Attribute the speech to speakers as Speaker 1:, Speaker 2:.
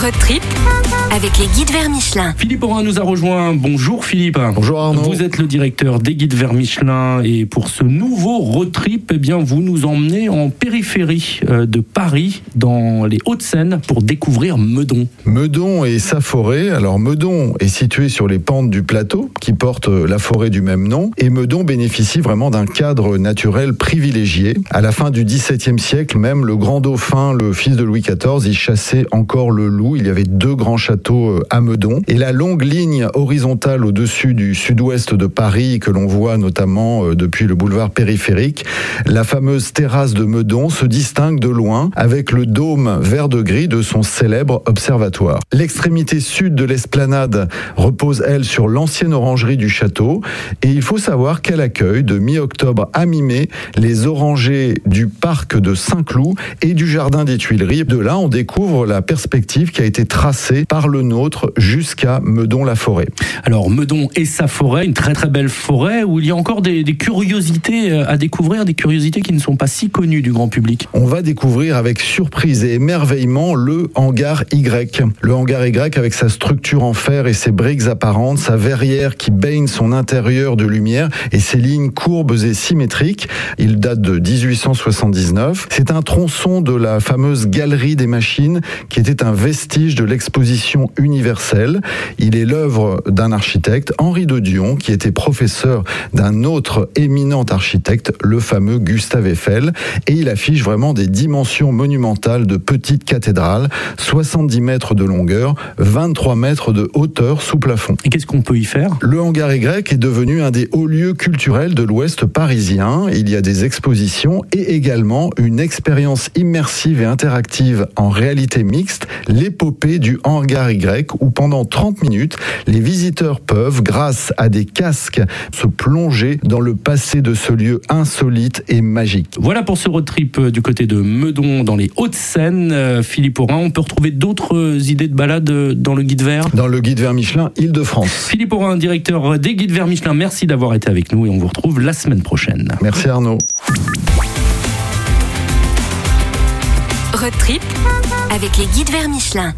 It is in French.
Speaker 1: Road trip avec les guides vers Michelin.
Speaker 2: Philippe Aurin nous a rejoint. Bonjour Philippe.
Speaker 3: Bonjour Arnaud.
Speaker 2: Vous êtes le directeur des guides vers Michelin et pour ce nouveau road trip, eh bien, vous nous emmenez en périphérie euh, de Paris, dans les Hauts-de-Seine, pour découvrir Meudon.
Speaker 3: Meudon et sa forêt. Alors Meudon est situé sur les pentes du plateau qui porte la forêt du même nom et Meudon bénéficie vraiment d'un cadre naturel privilégié. À la fin du XVIIe siècle, même le grand dauphin, le fils de Louis XIV, y chassait encore le loup. Il y avait deux grands châteaux euh, à Meudon. Et la longue ligne horizontale au-dessus du sud-ouest de Paris, que l'on voit notamment euh, depuis le boulevard périphérique, la fameuse terrasse de Meudon se distingue de loin avec le dôme vert de gris de son célèbre observatoire. L'extrémité sud de l'esplanade repose, elle, sur l'ancienne orangerie du château. Et il faut savoir qu'elle accueille de mi-octobre à mi-mai les orangers du parc de Saint-Cloud et du jardin des Tuileries. De là, on découvre la perspective qui a été tracée par le nôtre jusqu'à Meudon-la-Forêt.
Speaker 2: Alors Meudon et sa forêt, une très très belle forêt où il y a encore des, des, curiosités euh, à découvrir, des curiosités qui ne sont pas si connues du grand public.
Speaker 3: On va découvrir avec surprise et émerveillement le hangar Y. Le hangar Y avec sa structure en fer et ses briques apparentes, sa verrière qui baigne son intérieur de lumière et ses lignes courbes et symétriques. Il date de 1879. C'est un tronçon de la fameuse galerie des machines qui était un de l'exposition universelle. Il est l'œuvre d'un architecte, Henri de Dion, qui était professeur d'un autre éminent architecte, le fameux Gustave Eiffel, et il affiche vraiment des dimensions monumentales de petite cathédrale, 70 mètres de longueur, 23 mètres de hauteur sous plafond.
Speaker 2: Et qu'est-ce qu'on peut y faire?
Speaker 3: Le hangar Y est devenu un des hauts lieux culturels de l'Ouest parisien. Il y a des expositions et également une expérience immersive et interactive en réalité mixte, l'épopée du hangar y où pendant 30 minutes, les visiteurs peuvent, grâce à des casques, se plonger dans le passé de ce lieu insolite et magique.
Speaker 2: Voilà pour ce road trip euh, du côté de Meudon dans les Hauts-de-Seine. Euh, Philippe Aurin, on peut retrouver d'autres idées de balade euh, dans le guide vert?
Speaker 3: Dans le guide vert Michelin Île-de-France.
Speaker 2: Philippe Aurin, directeur des guides vert Michelin, merci d'avoir été avec nous et on vous retrouve la semaine prochaine.
Speaker 3: Merci Arnaud.
Speaker 1: Road trip avec les guides vers Michelin.